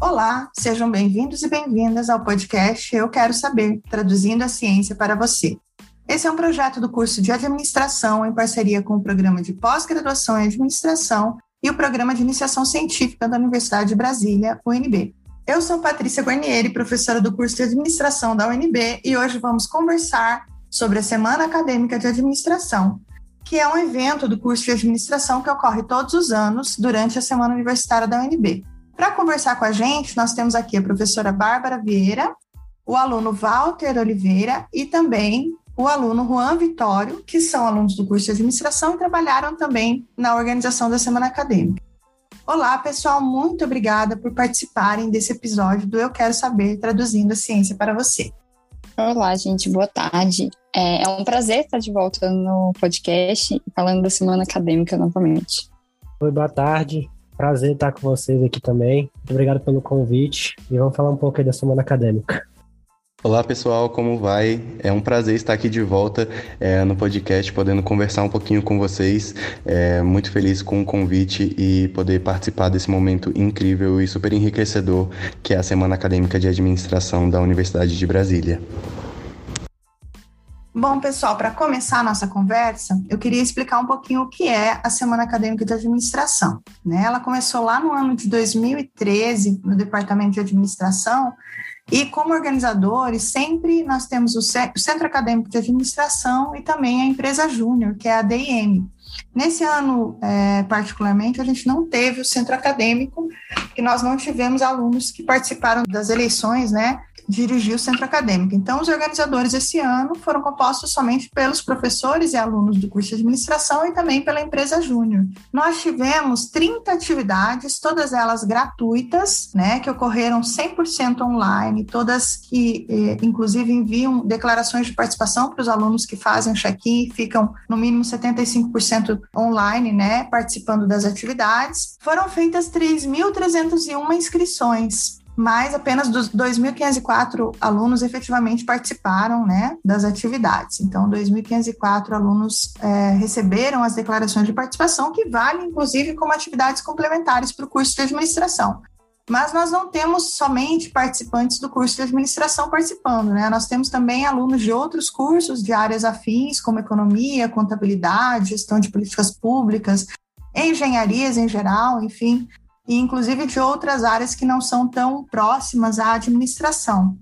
Olá, sejam bem-vindos e bem-vindas ao podcast Eu Quero Saber, traduzindo a ciência para você. Esse é um projeto do curso de administração em parceria com o programa de pós-graduação em administração e o programa de iniciação científica da Universidade de Brasília, UNB. Eu sou Patrícia Guarnieri, professora do curso de administração da UNB, e hoje vamos conversar sobre a Semana Acadêmica de Administração, que é um evento do curso de administração que ocorre todos os anos durante a Semana Universitária da UNB. Para conversar com a gente, nós temos aqui a professora Bárbara Vieira, o aluno Walter Oliveira e também o aluno Juan Vitório, que são alunos do curso de administração e trabalharam também na organização da Semana Acadêmica. Olá, pessoal, muito obrigada por participarem desse episódio do Eu Quero Saber, traduzindo a ciência para você. Olá, gente, boa tarde. É, é um prazer estar de volta no podcast falando da semana acadêmica novamente. Oi, boa tarde. Prazer estar com vocês aqui também. Muito obrigado pelo convite e vamos falar um pouco aí da semana acadêmica. Olá pessoal, como vai? É um prazer estar aqui de volta é, no podcast, podendo conversar um pouquinho com vocês. É, muito feliz com o convite e poder participar desse momento incrível e super enriquecedor que é a Semana Acadêmica de Administração da Universidade de Brasília. Bom, pessoal, para começar a nossa conversa, eu queria explicar um pouquinho o que é a Semana Acadêmica de Administração. Né? Ela começou lá no ano de 2013, no Departamento de Administração, e como organizadores, sempre nós temos o Centro Acadêmico de Administração e também a empresa júnior, que é a DIM. Nesse ano, é, particularmente, a gente não teve o centro acadêmico, que nós não tivemos alunos que participaram das eleições, né, dirigir o centro acadêmico. Então, os organizadores esse ano foram compostos somente pelos professores e alunos do curso de administração e também pela empresa Júnior. Nós tivemos 30 atividades, todas elas gratuitas, né, que ocorreram 100% online, todas que, eh, inclusive, enviam declarações de participação para os alunos que fazem check-in e ficam no mínimo 75% online, né, participando das atividades. Foram feitas 3.301 inscrições mas apenas dos 2.504 alunos efetivamente participaram né, das atividades. Então, 2.504 alunos é, receberam as declarações de participação, que valem, inclusive, como atividades complementares para o curso de administração. Mas nós não temos somente participantes do curso de administração participando, né? Nós temos também alunos de outros cursos de áreas afins, como economia, contabilidade, gestão de políticas públicas, engenharias em geral, enfim, e inclusive de outras áreas que não são tão próximas à administração.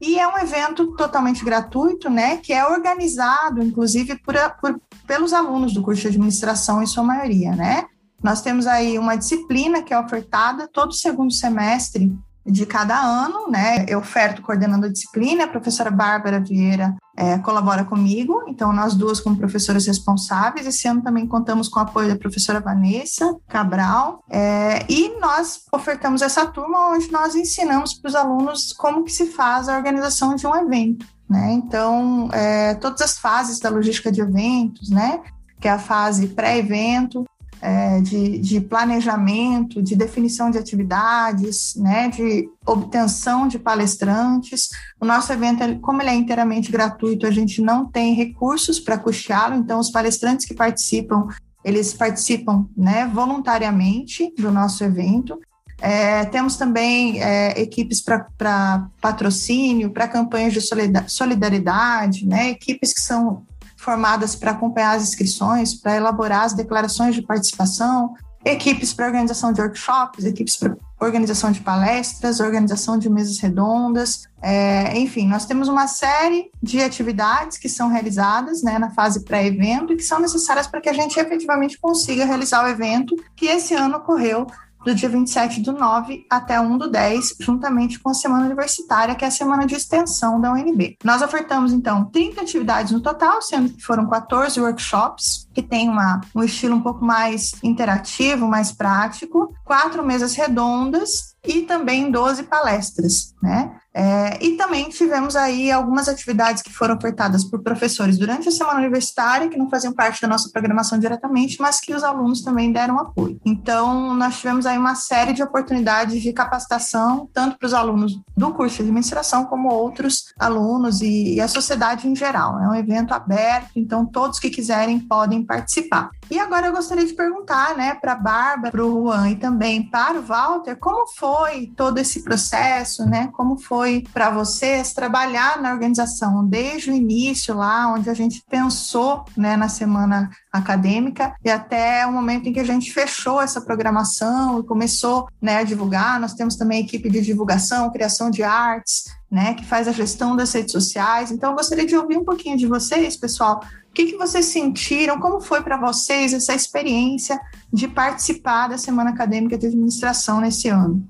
E é um evento totalmente gratuito, né, que é organizado, inclusive, por, por, pelos alunos do curso de administração, em sua maioria, né? Nós temos aí uma disciplina que é ofertada todo segundo semestre de cada ano, né? Eu oferto coordenando a disciplina, a professora Bárbara Vieira é, colabora comigo, então nós duas como professoras responsáveis. Esse ano também contamos com o apoio da professora Vanessa Cabral é, e nós ofertamos essa turma onde nós ensinamos para os alunos como que se faz a organização de um evento, né? Então, é, todas as fases da logística de eventos, né? Que é a fase pré-evento, é, de, de, planejamento, de definição de atividades, né, de obtenção de palestrantes. O nosso evento, como ele é inteiramente gratuito, a gente não tem recursos para custeá-lo, então os palestrantes que participam, eles participam né, voluntariamente do nosso evento. É, temos também é, equipes para patrocínio, para campanhas de solidariedade, né, equipes que são formadas para acompanhar as inscrições, para elaborar as declarações de participação, equipes para organização de workshops, equipes para organização de palestras, organização de mesas redondas, é, enfim, nós temos uma série de atividades que são realizadas né, na fase pré-evento e que são necessárias para que a gente efetivamente consiga realizar o evento que esse ano ocorreu do dia 27 do 9 até 1 do 10, juntamente com a semana universitária, que é a semana de extensão da UNB. Nós ofertamos, então, 30 atividades no total, sendo que foram 14 workshops, que tem uma, um estilo um pouco mais interativo, mais prático, quatro mesas redondas e também 12 palestras, né? É, e também tivemos aí algumas atividades que foram ofertadas por professores durante a semana universitária, que não faziam parte da nossa programação diretamente, mas que os alunos também deram apoio. Então, nós tivemos aí uma série de oportunidades de capacitação, tanto para os alunos do curso de administração, como outros alunos e, e a sociedade em geral. É um evento aberto, então todos que quiserem podem participar. E agora eu gostaria de perguntar, né, para a Bárbara, para o Juan e também para o Walter, como foi todo esse processo, né? Como foi para vocês trabalhar na organização desde o início lá, onde a gente pensou, né, na semana acadêmica e até o momento em que a gente fechou essa programação e começou, né, a divulgar. Nós temos também equipe de divulgação, criação de artes, né, que faz a gestão das redes sociais. Então, eu gostaria de ouvir um pouquinho de vocês, pessoal. O que, que vocês sentiram? Como foi para vocês essa experiência de participar da Semana Acadêmica de Administração nesse ano?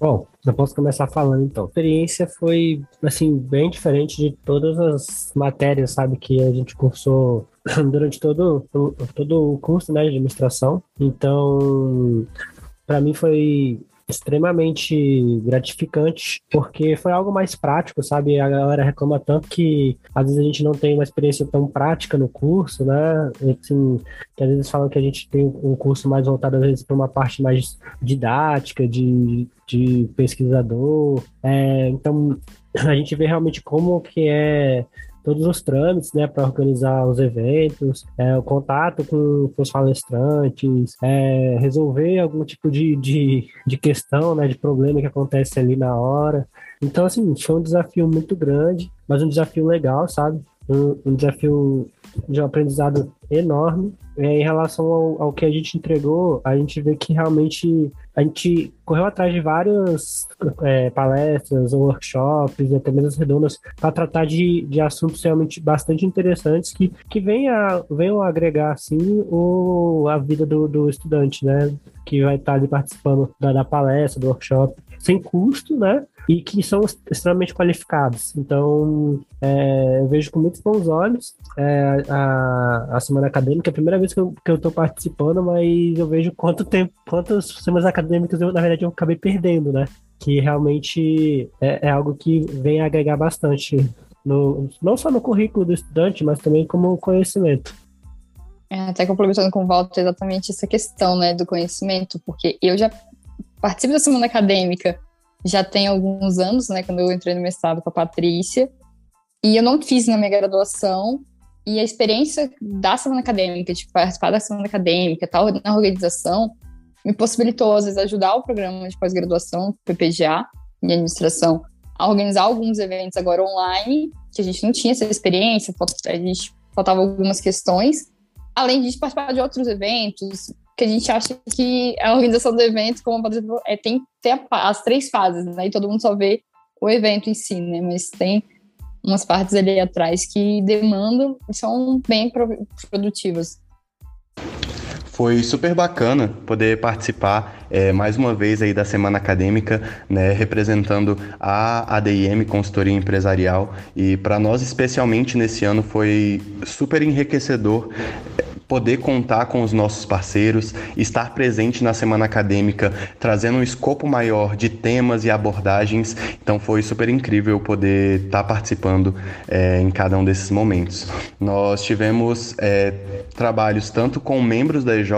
Bom, eu posso começar falando então. A experiência foi, assim, bem diferente de todas as matérias, sabe, que a gente cursou durante todo, todo o curso né, de administração. Então, para mim foi extremamente gratificante, porque foi algo mais prático, sabe? A galera reclama tanto que às vezes a gente não tem uma experiência tão prática no curso, né? Assim, que às vezes falam que a gente tem um curso mais voltado às vezes para uma parte mais didática, de, de pesquisador. É, então a gente vê realmente como que é todos os trâmites, né, para organizar os eventos, é, o contato com, com os palestrantes, é, resolver algum tipo de, de, de questão, né, de problema que acontece ali na hora. Então, assim, foi um desafio muito grande, mas um desafio legal, sabe? Um, um desafio de um aprendizado enorme. É, em relação ao, ao, que a gente entregou, a gente vê que realmente a gente correu atrás de várias é, palestras, workshops, até mesas redondas, para tratar de, de assuntos realmente bastante interessantes que, que venham, venham agregar assim, o, a vida do, do estudante, né? Que vai estar ali participando da, da palestra, do workshop, sem custo, né? e que são extremamente qualificados. Então, é, eu vejo com muitos bons olhos é, a, a semana acadêmica. É a primeira vez que eu, que eu tô participando, mas eu vejo quanto tempo, quantas semanas acadêmicas eu, na verdade, eu acabei perdendo, né? Que realmente é, é algo que vem agregar bastante, no, não só no currículo do estudante, mas também como conhecimento. É, até complementando com o Walter, exatamente essa questão né, do conhecimento, porque eu já participo da semana acadêmica já tem alguns anos, né, quando eu entrei no mestrado com a Patrícia, e eu não fiz na minha graduação, e a experiência da semana acadêmica, de participar da semana acadêmica, tal, na organização, me possibilitou, às vezes, ajudar o programa de pós-graduação, PPGA, em administração, a organizar alguns eventos agora online, que a gente não tinha essa experiência, a gente faltava algumas questões, além de participar de outros eventos, que a gente acha que a organização do evento, como a é, tem, tem as três fases, né? E todo mundo só vê o evento em si, né? Mas tem umas partes ali atrás que demandam e são bem produtivas. Foi super bacana poder participar é, mais uma vez aí da semana acadêmica, né, representando a ADIM Consultoria Empresarial e para nós especialmente nesse ano foi super enriquecedor poder contar com os nossos parceiros, estar presente na semana acadêmica, trazendo um escopo maior de temas e abordagens. Então foi super incrível poder estar participando é, em cada um desses momentos. Nós tivemos é, trabalhos tanto com membros da EJ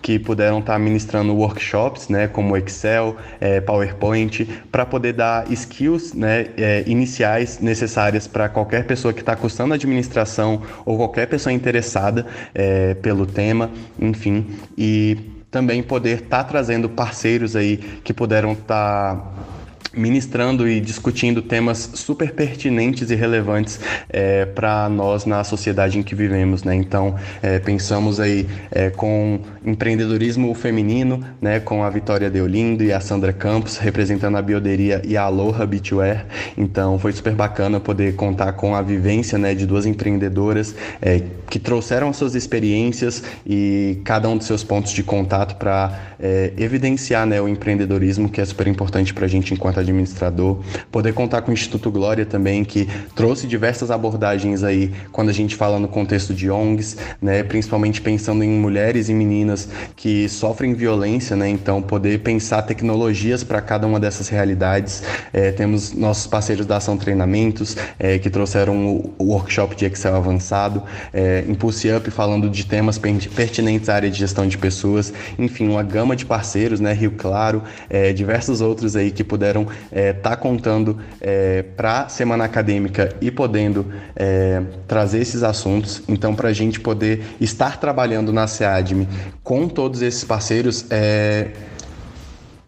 que puderam estar ministrando workshops, né, como Excel, é, PowerPoint, para poder dar skills né, iniciais necessárias para qualquer pessoa que está cursando administração ou qualquer pessoa interessada. É, pelo tema, enfim, e também poder estar tá trazendo parceiros aí que puderam estar. Tá ministrando e discutindo temas super pertinentes e relevantes é, para nós na sociedade em que vivemos, né? Então, é, pensamos aí é, com empreendedorismo feminino, né? Com a Vitória Deolindo e a Sandra Campos representando a Bioderia e a Aloha Beachwear. Então, foi super bacana poder contar com a vivência, né? De duas empreendedoras é, que trouxeram as suas experiências e cada um dos seus pontos de contato para é, evidenciar, né? O empreendedorismo que é super importante para a gente enquanto administrador, poder contar com o Instituto Glória também, que trouxe diversas abordagens aí quando a gente fala no contexto de ONGs, né, principalmente pensando em mulheres e meninas que sofrem violência, né, então poder pensar tecnologias para cada uma dessas realidades. É, temos nossos parceiros da Ação Treinamentos, é, que trouxeram o, workshop de Excel avançado, é, Impulse Up falando de temas pertinentes à área de gestão de pessoas, enfim, uma gama de parceiros, né, Rio Claro, é, diversos outros aí que puderam é, tá contando é, para a semana acadêmica e podendo é, trazer esses assuntos. Então, para a gente poder estar trabalhando na SEADME com todos esses parceiros é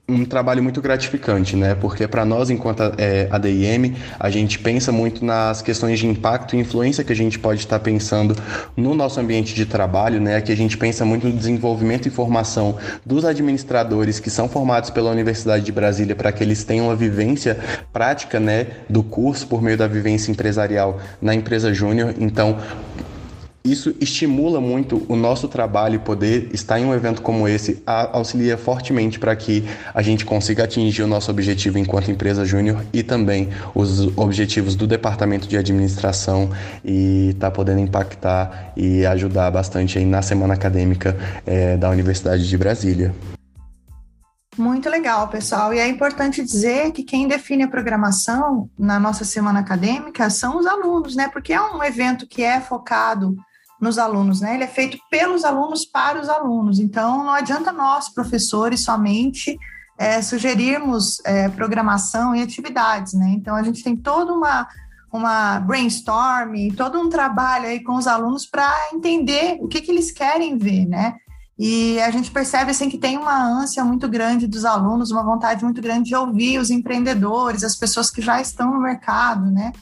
um trabalho muito gratificante, né? Porque para nós, enquanto é, ADIM, a gente pensa muito nas questões de impacto e influência que a gente pode estar pensando no nosso ambiente de trabalho, né? Que a gente pensa muito no desenvolvimento e formação dos administradores que são formados pela Universidade de Brasília para que eles tenham a vivência prática, né, do curso por meio da vivência empresarial na empresa júnior. Então, isso estimula muito o nosso trabalho e poder estar em um evento como esse auxilia fortemente para que a gente consiga atingir o nosso objetivo enquanto empresa júnior e também os objetivos do departamento de administração e tá podendo impactar e ajudar bastante aí na semana acadêmica é, da Universidade de Brasília. Muito legal, pessoal. E é importante dizer que quem define a programação na nossa semana acadêmica são os alunos, né? Porque é um evento que é focado nos alunos, né? Ele é feito pelos alunos para os alunos. Então, não adianta nós, professores, somente é, sugerirmos é, programação e atividades, né? Então, a gente tem toda uma, uma brainstorm, todo um trabalho aí com os alunos para entender o que, que eles querem ver, né? E a gente percebe assim que tem uma ânsia muito grande dos alunos, uma vontade muito grande de ouvir os empreendedores, as pessoas que já estão no mercado, né?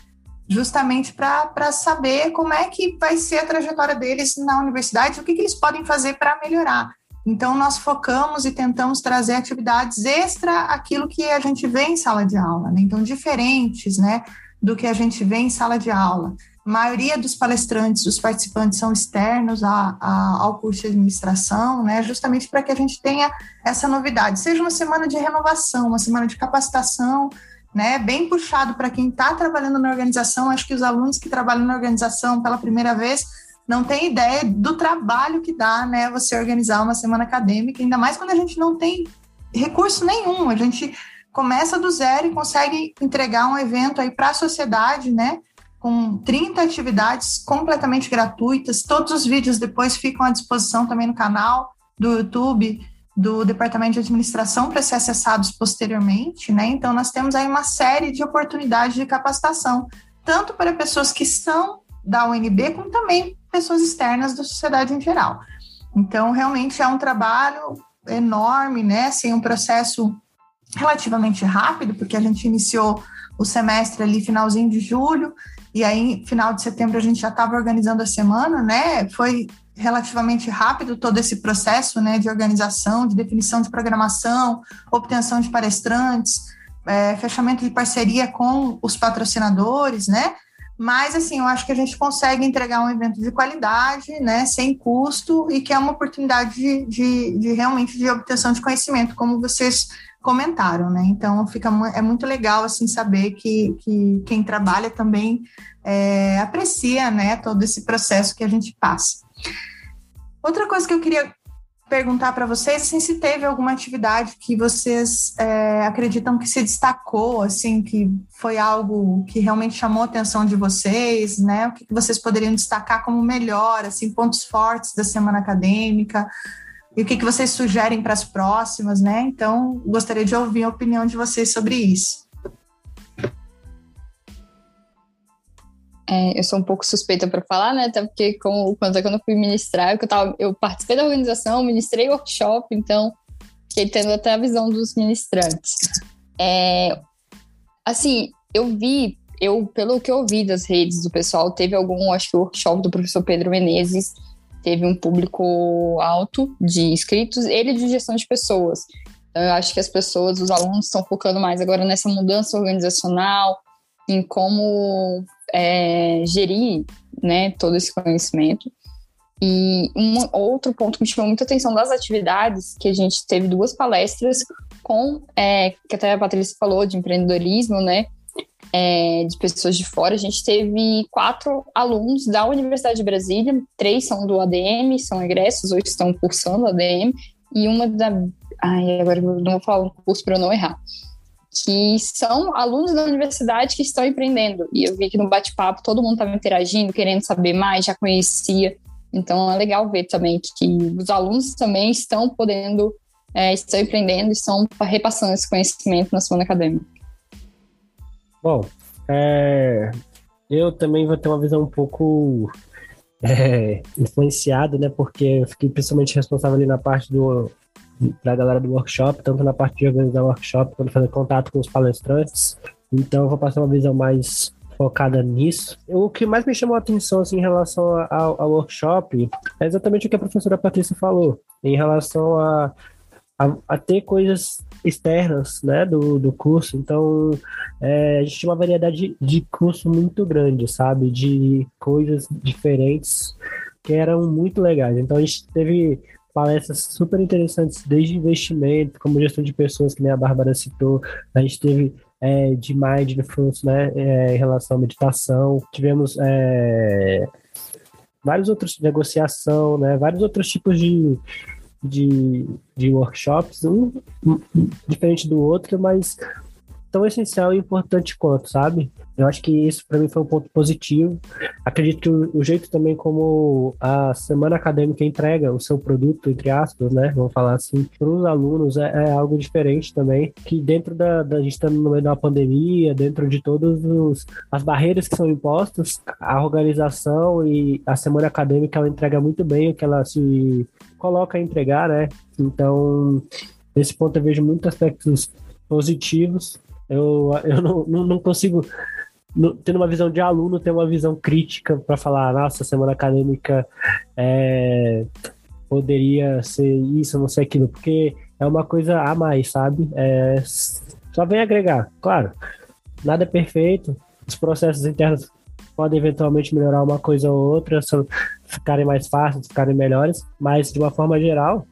Justamente para saber como é que vai ser a trajetória deles na universidade, o que, que eles podem fazer para melhorar. Então, nós focamos e tentamos trazer atividades extra aquilo que a gente vê em sala de aula, né? então, diferentes né, do que a gente vê em sala de aula. A maioria dos palestrantes, dos participantes são externos a, a, ao curso de administração, né, justamente para que a gente tenha essa novidade. Seja uma semana de renovação, uma semana de capacitação, né, bem puxado para quem está trabalhando na organização. Acho que os alunos que trabalham na organização pela primeira vez não têm ideia do trabalho que dá, né, você organizar uma semana acadêmica, ainda mais quando a gente não tem recurso nenhum. A gente começa do zero e consegue entregar um evento aí para a sociedade, né, com 30 atividades completamente gratuitas. Todos os vídeos depois ficam à disposição também no canal do YouTube do Departamento de Administração para ser acessados posteriormente, né? Então, nós temos aí uma série de oportunidades de capacitação, tanto para pessoas que são da UNB, como também pessoas externas da sociedade em geral. Então, realmente é um trabalho enorme, né? Assim, um processo relativamente rápido, porque a gente iniciou o semestre ali finalzinho de julho, e aí, final de setembro, a gente já estava organizando a semana, né? Foi relativamente rápido todo esse processo né, de organização, de definição de programação, obtenção de palestrantes, é, fechamento de parceria com os patrocinadores, né? Mas, assim, eu acho que a gente consegue entregar um evento de qualidade, né, sem custo, e que é uma oportunidade de, de, de realmente de obtenção de conhecimento, como vocês comentaram, né? Então, fica, é muito legal, assim, saber que, que quem trabalha também é, aprecia, né, todo esse processo que a gente passa. Outra coisa que eu queria perguntar para vocês assim, se teve alguma atividade que vocês é, acreditam que se destacou, assim, que foi algo que realmente chamou a atenção de vocês, né? O que vocês poderiam destacar como melhor, assim, pontos fortes da semana acadêmica e o que, que vocês sugerem para as próximas, né? Então, gostaria de ouvir a opinião de vocês sobre isso. É, eu sou um pouco suspeita para falar, né? Até porque como, quando, quando eu fui ministrar, eu, tava, eu participei da organização, ministrei workshop, então fiquei tendo até a visão dos ministrantes. É, assim, eu vi, eu pelo que eu vi das redes do pessoal, teve algum, acho que o workshop do professor Pedro Menezes teve um público alto de inscritos, ele de gestão de pessoas. Então, eu acho que as pessoas, os alunos estão focando mais agora nessa mudança organizacional, em como é, gerir né, todo esse conhecimento. E um outro ponto que me chamou muita atenção das atividades, que a gente teve duas palestras com, é, que até a Patrícia falou, de empreendedorismo, né? É, de pessoas de fora. A gente teve quatro alunos da Universidade de Brasília, três são do ADM, são egressos ou estão cursando ADM, e uma da. Ai, agora não vou falar um curso para eu não errar que são alunos da universidade que estão empreendendo. E eu vi que no bate-papo todo mundo estava interagindo, querendo saber mais, já conhecia. Então é legal ver também que os alunos também estão podendo, é, estão empreendendo, estão repassando esse conhecimento na semana acadêmica. Bom, é, eu também vou ter uma visão um pouco é, influenciada, né? Porque eu fiquei principalmente responsável ali na parte do para a galera do workshop, tanto na parte de organizar o workshop, quanto fazer contato com os palestrantes. Então, eu vou passar uma visão mais focada nisso. O que mais me chamou a atenção assim, em relação ao, ao workshop é exatamente o que a professora Patrícia falou, em relação a, a, a ter coisas externas né, do, do curso. Então, é, a gente tinha uma variedade de curso muito grande, sabe? De coisas diferentes que eram muito legais. Então, a gente teve palestras super interessantes, desde investimento, como gestão de pessoas, que nem a Bárbara citou. A gente teve é, de mindfulness, né, é, em relação à meditação. Tivemos é, vários outros, negociação, né, vários outros tipos de, de, de workshops, um, diferente do outro, mas tão essencial e importante quanto, sabe? Eu acho que isso para mim foi um ponto positivo. Acredito que o, o, jeito também como a semana acadêmica entrega o seu produto, entre aspas, né? Vamos falar assim, para os alunos é, é, algo diferente também. Que dentro da, da gente estando no meio da pandemia, dentro de todas as barreiras que são impostas, a organização e a semana acadêmica ela entrega muito bem o que ela se coloca a entregar, né? Então, nesse ponto eu vejo muitos aspectos positivos. Eu, eu não, não, não consigo tendo uma visão de aluno, ter uma visão crítica para falar, nossa, semana acadêmica é, poderia ser isso, não sei aquilo, porque é uma coisa a mais, sabe? É, só vem agregar, claro. Nada é perfeito, os processos internos podem eventualmente melhorar uma coisa ou outra, ficarem mais fáceis, ficarem melhores, mas de uma forma geral,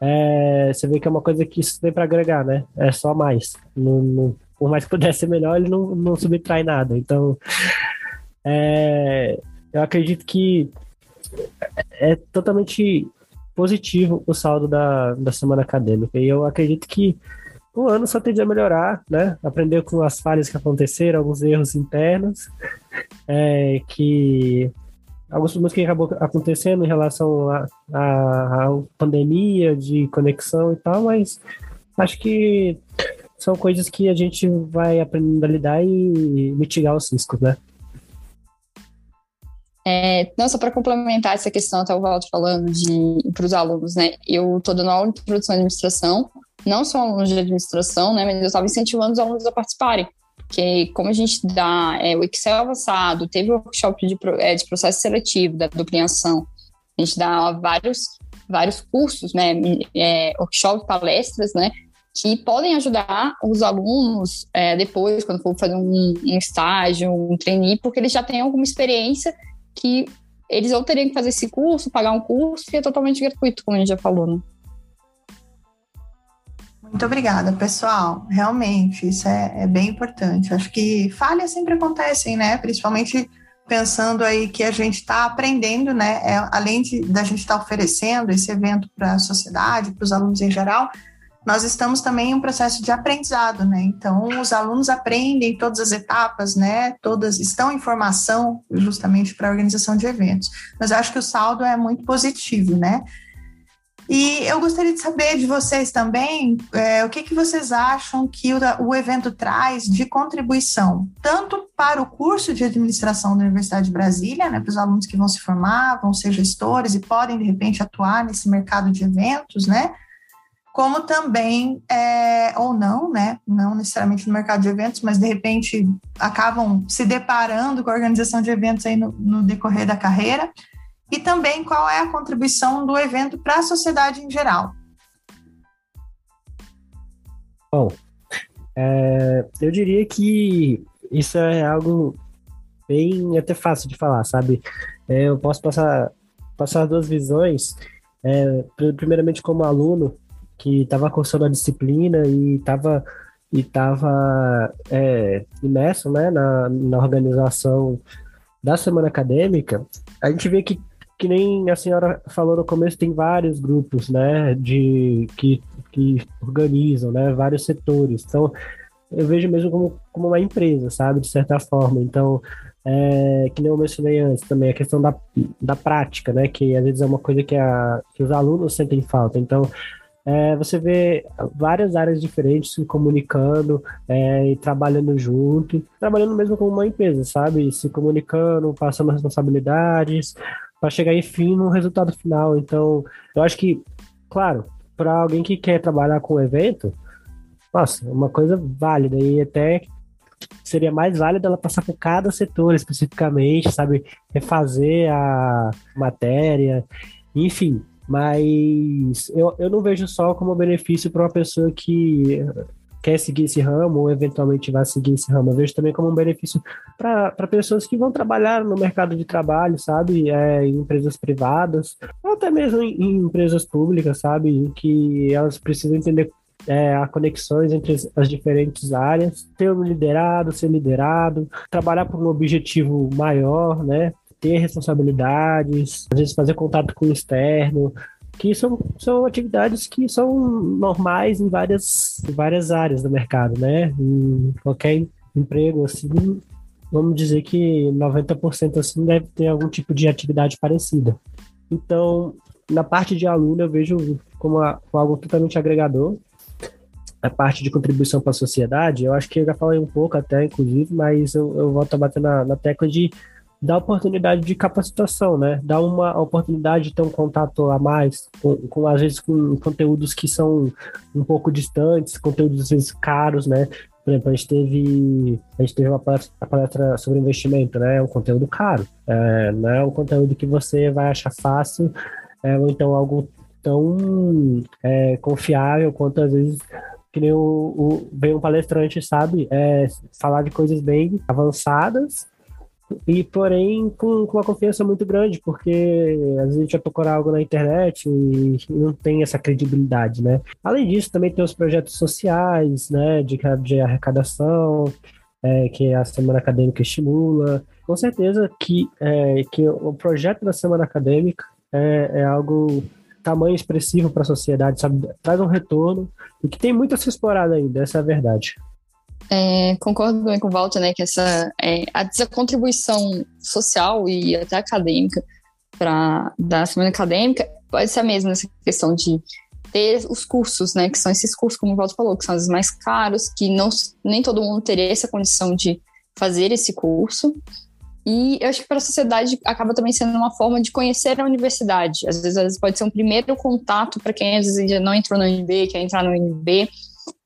é, você vê que é uma coisa que isso vem para agregar, né? É só mais. Não, não, por mais que pudesse ser melhor, ele não, não subtrai nada. Então, é, eu acredito que é totalmente positivo o saldo da, da semana acadêmica. E eu acredito que o ano só tende a melhorar, né? Aprender com as falhas que aconteceram, alguns erros internos, é, que alguns problemas que acabou acontecendo em relação à pandemia de conexão e tal, mas acho que são coisas que a gente vai aprendendo a lidar e mitigar os riscos, né? É, não, só para complementar essa questão, até o Walter falando para os alunos, né? Eu estou dando aula de produção e administração, não sou aluno de administração, né? Mas eu estava incentivando os alunos a participarem. Porque como a gente dá é, o Excel avançado, teve o workshop de, é, de processo seletivo, da duplicação, a gente dá vários, vários cursos, né? É, workshop, palestras, né? Que podem ajudar os alunos é, depois, quando for fazer um, um, estágio, um trainee, porque eles já têm alguma experiência que eles ou teriam que fazer esse curso, pagar um curso, que é totalmente gratuito, como a gente já falou, né? Muito obrigada, pessoal. Realmente, isso é, é bem importante. Acho que falhas sempre acontecem, né? Principalmente pensando aí que a gente está aprendendo, né? É, além de da gente estar tá oferecendo esse evento para a sociedade, para os alunos em geral, nós estamos também em um processo de aprendizado, né? Então, os alunos aprendem todas as etapas, né? Todas estão em formação justamente para a organização de eventos. Mas eu acho que o saldo é muito positivo, né? E eu gostaria de saber de vocês também é, o que, que vocês acham que o, o, evento traz de contribuição, tanto para o curso de administração da Universidade de Brasília, né, para os alunos que vão se formar, vão ser gestores e podem, de repente, atuar nesse mercado de eventos, né? Como também, é, ou não, né, não necessariamente no mercado de eventos, mas de repente acabam se deparando com a organização de eventos aí no, no decorrer da carreira, e também qual é a contribuição do evento para a sociedade em geral. Bom, é, eu diria que isso é algo bem até fácil de falar, sabe? É, eu posso passar, passar duas visões. É, primeiramente, como aluno, que estava cursando a disciplina e estava e tava, é, imerso né, na, na organização da semana acadêmica, a gente vê que, que nem a senhora falou no começo, tem vários grupos né, de, que, que organizam né, vários setores. Então, eu vejo mesmo como, como uma empresa, sabe, de certa forma. Então, é, que nem eu mencionei antes também, a questão da, da prática, né, que às vezes é uma coisa que, a, que os alunos sentem falta. Então, é, você vê várias áreas diferentes se comunicando é, e trabalhando junto, trabalhando mesmo como uma empresa, sabe? Se comunicando, passando responsabilidades, para chegar, enfim, no resultado final. Então, eu acho que, claro, para alguém que quer trabalhar com evento, nossa, uma coisa válida e até seria mais válido ela passar por cada setor especificamente, sabe, refazer a matéria, enfim. Mas eu, eu não vejo só como benefício para uma pessoa que quer seguir esse ramo ou eventualmente vai seguir esse ramo. Eu vejo também como um benefício para pessoas que vão trabalhar no mercado de trabalho, sabe? É, em empresas privadas, ou até mesmo em, em empresas públicas, sabe? Em que elas precisam entender é, a conexões entre as diferentes áreas, ter um liderado, ser liderado, trabalhar por um objetivo maior, né? Ter responsabilidades, às vezes fazer contato com o externo, que são, são atividades que são normais em várias, várias áreas do mercado, né? Em qualquer emprego, assim, vamos dizer que 90% assim deve ter algum tipo de atividade parecida. Então, na parte de aluno, eu vejo como, a, como algo totalmente agregador. A parte de contribuição para a sociedade, eu acho que eu já falei um pouco até, inclusive, mas eu, eu volto a bater na, na tecla de dá oportunidade de capacitação, né? Dá uma oportunidade de ter um contato a mais, com, com, às vezes com conteúdos que são um pouco distantes, conteúdos às vezes caros, né? Por exemplo, a gente teve, a gente teve uma palestra, palestra sobre investimento, né? É um conteúdo caro, é, não é um conteúdo que você vai achar fácil, é, ou então algo tão é, confiável quanto às vezes que nem o, o, vem um palestrante, sabe, é, falar de coisas bem avançadas e porém com, com uma confiança muito grande, porque às vezes a gente vai procurar algo na internet e, não tem essa credibilidade, né? Além disso, também tem os projetos sociais, né, de, de arrecadação, é, que a Semana Acadêmica estimula. Com certeza que, é, que o projeto da Semana Acadêmica é, é algo tamanho expressivo para a sociedade, sabe? Traz um retorno e que tem muito a se explorar ainda, essa é a verdade. É, concordo com o Walter, né, que essa, é, essa contribuição social e até acadêmica para da semana acadêmica pode ser a mesma nessa questão de ter os cursos, né, que são esses cursos, como o Walter falou, que são os mais caros, que não, nem todo mundo teria essa condição de fazer esse curso. E eu acho que para a sociedade acaba também sendo uma forma de conhecer a universidade. Às vezes, às vezes pode ser um primeiro contato para quem às vezes ainda não entrou no UNB, quer entrar no UNB,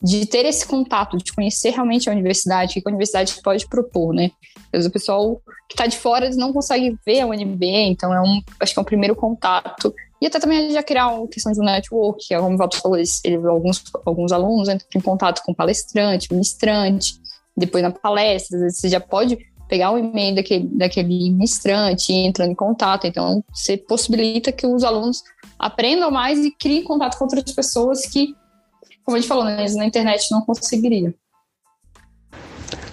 de ter esse contato, de conhecer realmente a universidade, o que a universidade pode propor, né? Vezes o pessoal que está de fora não consegue ver a UNB, então é um, acho que é um primeiro contato. E até também já criar uma questão de um network, é como o Valdo falou, ele, alguns, alguns alunos entram em contato com palestrante, ministrante, depois na palestra, às vezes você já pode pegar o e-mail daquele, daquele ministrante e entrando em contato. Então, você possibilita que os alunos aprendam mais e criem contato com outras pessoas que como a gente falou, né, na internet não conseguiria.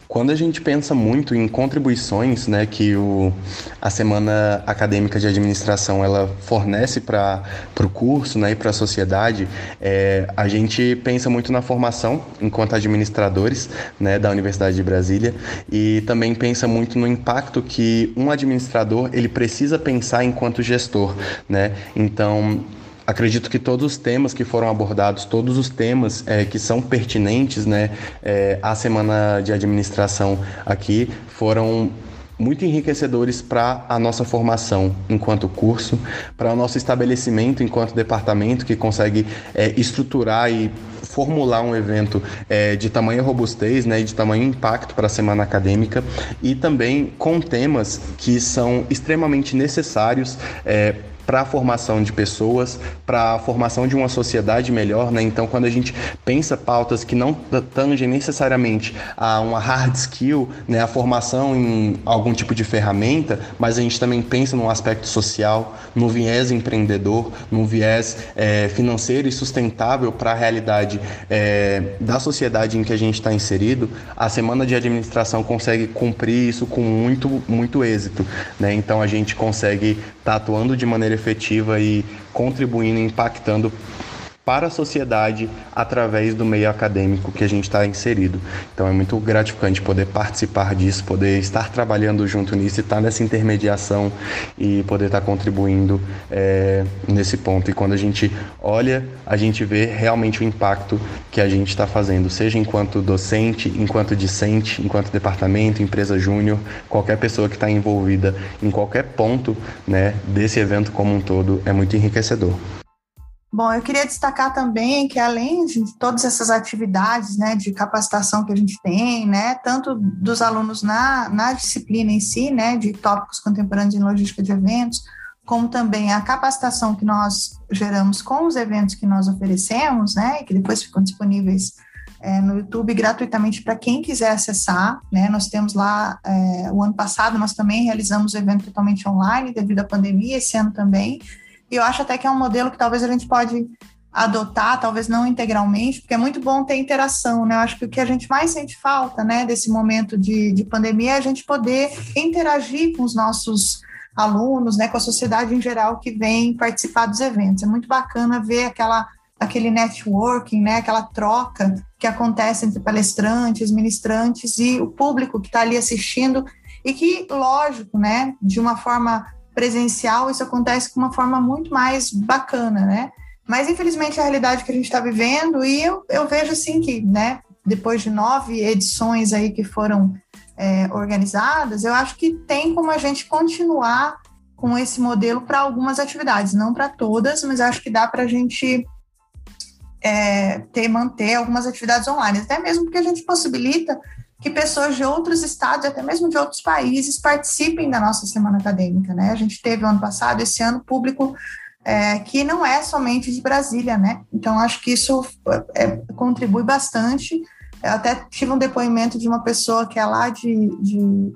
Quando a gente pensa muito em contribuições, né, que o, a semana acadêmica de administração ela fornece para o curso, né, e para a sociedade, é, a gente pensa muito na formação enquanto administradores, né, da Universidade de Brasília e também pensa muito no impacto que um administrador ele precisa pensar enquanto gestor, né? Então acredito que todos os temas que foram abordados, todos os temas é, que são pertinentes né, é, à semana de administração aqui foram muito enriquecedores para a nossa formação enquanto curso, para o nosso estabelecimento enquanto departamento que consegue é, estruturar e formular um evento é, de tamanho robustez, né, de tamanho impacto para a semana acadêmica e também com temas que são extremamente necessários é, para a formação de pessoas, para a formação de uma sociedade melhor, né? Então, quando a gente pensa pautas que não tangem necessariamente a uma hard skill, né, a formação em algum tipo de ferramenta, mas a gente também pensa no aspecto social, no viés empreendedor, no viés é, financeiro e sustentável para a realidade é, da sociedade em que a gente está inserido, a semana de administração consegue cumprir isso com muito, muito êxito, né? Então, a gente consegue estar tá atuando de maneira efetiva e contribuindo, impactando para a sociedade através do meio acadêmico que a gente está inserido. Então é muito gratificante poder participar disso, poder estar trabalhando junto nisso, estar nessa intermediação e poder estar contribuindo é, nesse ponto. E quando a gente olha, a gente vê realmente o impacto que a gente está fazendo, seja enquanto docente, enquanto discente, enquanto departamento, empresa júnior, qualquer pessoa que está envolvida em qualquer ponto né, desse evento como um todo é muito enriquecedor. Bom, eu queria destacar também que além de todas essas atividades, né, de capacitação que a gente tem, né, tanto dos alunos na, na disciplina em si, né, de tópicos contemporâneos em logística de eventos, como também a capacitação que nós geramos com os eventos que nós oferecemos, né, que depois ficam disponíveis é, no YouTube gratuitamente para quem quiser acessar, né, nós temos lá, é, o ano passado nós também realizamos o evento totalmente online devido à pandemia, esse ano também, e eu acho até que é um modelo que talvez a gente pode adotar, talvez não integralmente, porque é muito bom ter interação, né? Eu acho que o que a gente mais sente falta, né, desse momento de, de pandemia é a gente poder interagir com os nossos alunos, né, com a sociedade em geral que vem participar dos eventos. É muito bacana ver aquela aquele networking, né, aquela troca que acontece entre palestrantes, ministrantes e o público que está ali assistindo e que, lógico, né, de uma forma presencial, isso acontece com uma forma muito mais bacana, né? Mas, infelizmente, é a realidade que a gente está vivendo, e eu, eu vejo assim que, né, depois de nove edições aí que foram é, organizadas, eu acho que tem como a gente continuar com esse modelo para algumas atividades, não para todas, mas acho que dá para a gente é, ter, manter algumas atividades online, até mesmo porque a gente possibilita que pessoas de outros estados, até mesmo de outros países, participem da nossa semana acadêmica, né? A gente teve ano passado, esse ano, público é, que não é somente de Brasília, né? Então, acho que isso é, contribui bastante. Eu até tive um depoimento de uma pessoa que é lá de, de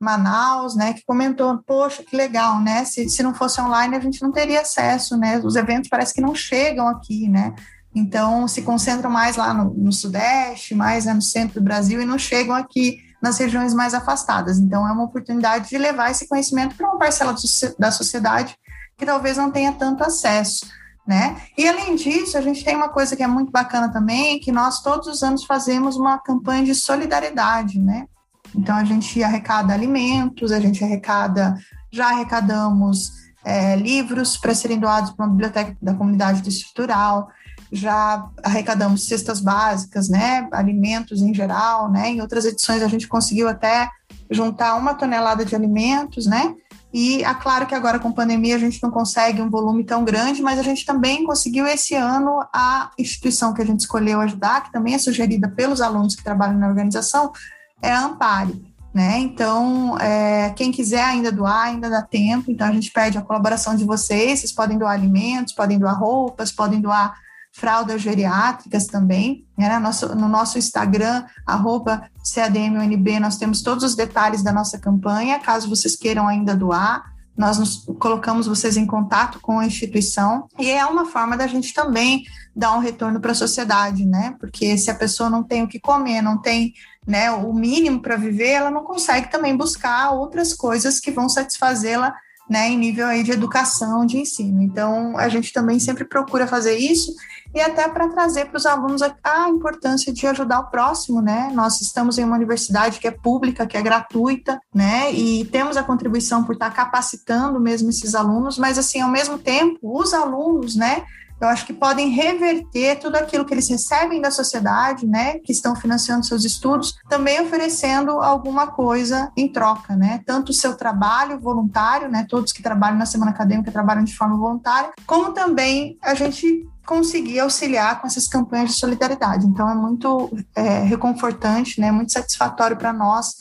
Manaus, né, que comentou, poxa, que legal, né? Se, se não fosse online, a gente não teria acesso, né? Os eventos parece que não chegam aqui, né? Então, se concentram mais lá no, no Sudeste, mais né, no centro do Brasil e não chegam aqui nas regiões mais afastadas. Então, é uma oportunidade de levar esse conhecimento para uma parcela da sociedade que talvez não tenha tanto acesso. Né? E além disso, a gente tem uma coisa que é muito bacana também, que nós todos os anos fazemos uma campanha de solidariedade, né? Então a gente arrecada alimentos, a gente arrecada, já arrecadamos é, livros para serem doados para uma biblioteca da comunidade estrutural, já arrecadamos cestas básicas, né, alimentos em geral, né, em outras edições a gente conseguiu até juntar uma tonelada de alimentos, né, e é claro que agora com pandemia a gente não consegue um volume tão grande, mas a gente também conseguiu esse ano a instituição que a gente escolheu ajudar, que também é sugerida pelos alunos que trabalham na organização, é a Ampare. Né? Então, é, quem quiser ainda doar, ainda dá tempo. Então, a gente pede a colaboração de vocês. Vocês podem doar alimentos, podem doar roupas, podem doar fraldas geriátricas também. Né? No, nosso, no nosso Instagram, arroba CADMUNB, nós temos todos os detalhes da nossa campanha, caso vocês queiram ainda doar. Nós nos, colocamos vocês em contato com a instituição e é uma forma da gente também dar um retorno para a sociedade, né? Porque se a pessoa não tem o que comer, não tem né, o mínimo para viver, ela não consegue também buscar outras coisas que vão satisfazê-la né, em nível aí de educação, de ensino. Então, a gente também sempre procura fazer isso e até para trazer para os alunos a, a, importância de ajudar o próximo, né? Nós estamos em uma universidade que é pública, que é gratuita, né? E temos a contribuição por estar capacitando mesmo esses alunos, mas assim, ao mesmo tempo, os alunos, né? Eu acho que podem reverter tudo aquilo que eles recebem da sociedade, né, que estão financiando seus estudos, também oferecendo alguma coisa em troca, né, tanto o seu trabalho voluntário, né, todos que trabalham na semana acadêmica trabalham de forma voluntária, como também a gente conseguir auxiliar com essas campanhas de solidariedade. Então é muito é, reconfortante, né, muito satisfatório para nós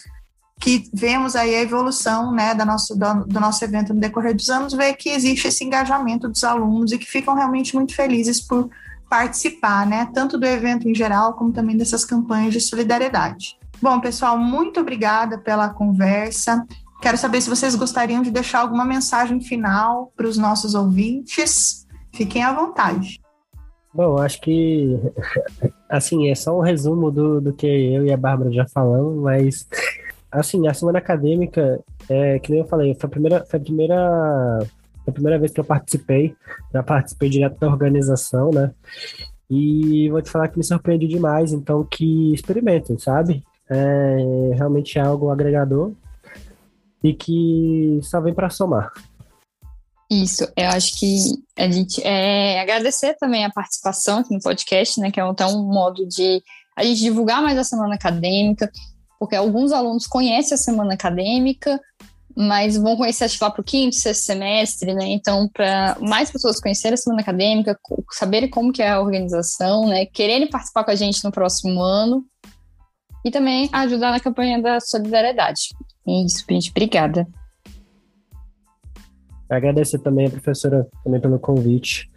que vemos aí a evolução né, da nosso, do, do, nosso evento no decorrer dos anos, ver que existe esse engajamento dos alunos e que ficam realmente muito felizes por participar, né, tanto do evento em geral, como também dessas campanhas de solidariedade. Bom, pessoal, muito obrigada pela conversa. Quero saber se vocês gostariam de deixar alguma mensagem final para os nossos ouvintes. Fiquem à vontade. Bom, acho que assim é só um resumo do, do que eu e a Bárbara já falamos, mas assim, a semana acadêmica, é, que nem eu falei, foi a primeira, foi a primeira, foi a primeira vez que eu participei, já participei direto da organização, né? E vou te falar que me surpreende demais, então que experimentem, sabe? É realmente é algo agregador e que só vem para somar. Isso, eu acho que a gente é agradecer também a participação aqui no podcast, né? Que é até um modo de a gente divulgar mais a semana acadêmica, porque alguns alunos conhecem a semana acadêmica, mas vão conhecer acho lá para o quinto, sexto semestre, né? Então, para mais pessoas conhecerem a semana acadêmica, saberem como que é a organização, né? Quererem participar com a gente no próximo ano e também ajudar na campanha da solidariedade. É isso, gente. Obrigada. Agradecer também a professora também pelo convite.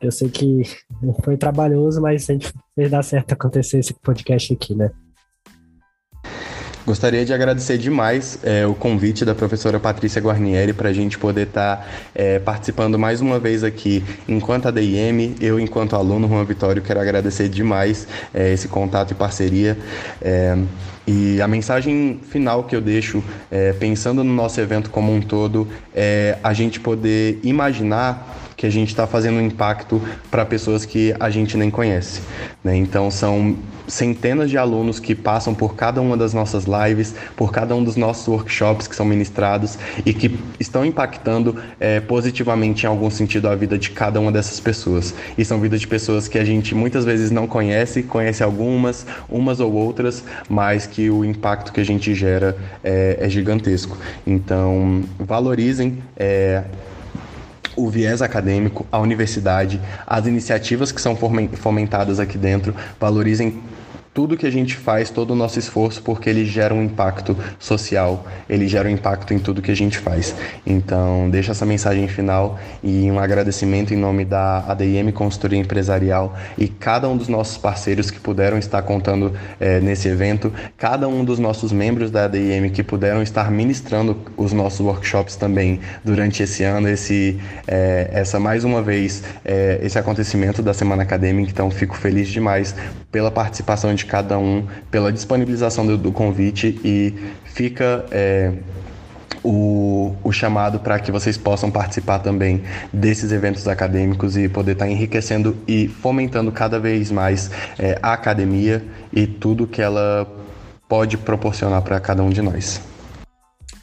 Eu sei que foi trabalhoso, mas a gente fez dar certo acontecer esse podcast aqui, né? Gostaria de agradecer demais é, o convite da professora Patrícia Guarnieri para a gente poder estar tá, é, participando mais uma vez aqui enquanto ADIM. Eu, enquanto aluno, Juan Vitório, quero agradecer demais é, esse contato e parceria. É, e a mensagem final que eu deixo, é, pensando no nosso evento como um todo, é a gente poder imaginar que a gente está fazendo um impacto para pessoas que a gente nem conhece. Né? Então, são centenas de alunos que passam por cada uma das nossas lives, por cada um dos nossos workshops que são ministrados e que estão impactando é, positivamente em algum sentido a vida de cada uma dessas pessoas. E são vidas de pessoas que a gente muitas vezes não conhece, conhece algumas, umas ou outras, mas que o impacto que a gente gera é, é gigantesco. Então, valorizem. É, o viés acadêmico, a universidade, as iniciativas que são fomentadas aqui dentro, valorizem tudo que a gente faz, todo o nosso esforço, porque ele gera um impacto social, ele gera um impacto em tudo que a gente faz. Então, deixa essa mensagem final e um agradecimento em nome da ADM Consultoria Empresarial e cada um dos nossos parceiros que puderam estar contando é, nesse evento, cada um dos nossos membros da ADM que puderam estar ministrando os nossos workshops também durante esse ano, esse, é, essa mais uma vez, é, esse acontecimento da Semana Acadêmica. Então, fico feliz demais pela participação de cada um, pela disponibilização do, do convite e fica é, o, o, chamado para que vocês possam participar também desses eventos acadêmicos e poder estar tá enriquecendo e fomentando cada vez mais é, a academia e tudo que ela pode proporcionar para cada um de nós.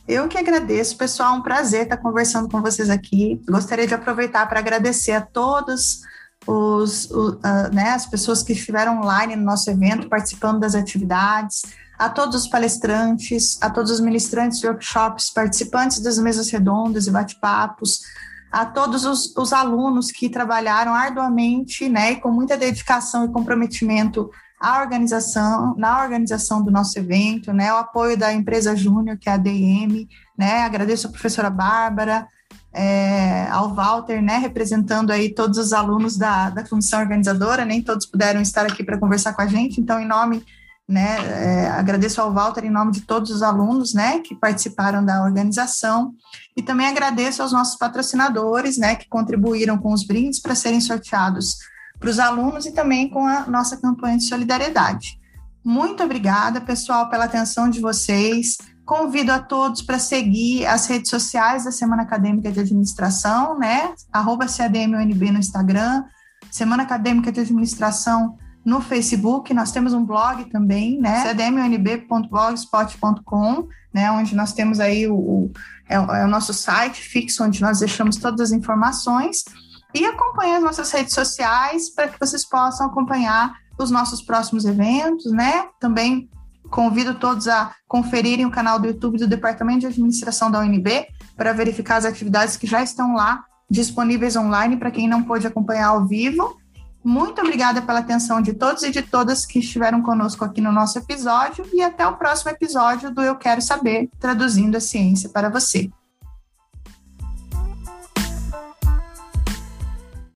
Eu que agradeço, pessoal, um prazer estar conversando com vocês aqui. Gostaria de aproveitar para agradecer a todos os, uh, né, as pessoas que estiveram online no nosso evento, participando das atividades, a todos os palestrantes, a todos os ministrantes de workshops, participantes das mesas redondas e bate-papos, a todos os, os, alunos que trabalharam arduamente, né, e com muita dedicação e comprometimento à organização, na organização do nosso evento, né, o apoio da empresa Júnior, que é a DM, né, agradeço a professora Bárbara, é, ao Walter, né, representando aí todos os alunos da, da comissão organizadora, nem todos puderam estar aqui para conversar com a gente, então, em nome, né, é, agradeço ao Walter em nome de todos os alunos, né, que participaram da organização, e também agradeço aos nossos patrocinadores, né, que contribuíram com os brindes para serem sorteados para os alunos e também com a nossa campanha de solidariedade. Muito obrigada, pessoal, pela atenção de vocês. Convido a todos para seguir as redes sociais da Semana Acadêmica de Administração, né? Arroba CADMUNB no Instagram, Semana Acadêmica de Administração no Facebook. Nós temos um blog também, né? cadmunb.blogspot.com, né? Onde nós temos aí o, o, é, é o nosso site fixo, onde nós deixamos todas as informações. E acompanhe as nossas redes sociais para que vocês possam acompanhar os nossos próximos eventos, né? Também Convido todos a conferirem o canal do YouTube do Departamento de Administração da UNB para verificar as atividades que já estão lá disponíveis online para quem não pôde acompanhar ao vivo. Muito obrigada pela atenção de todos e de todas que estiveram conosco aqui no nosso episódio e até o próximo episódio do Eu Quero Saber, traduzindo a ciência para você.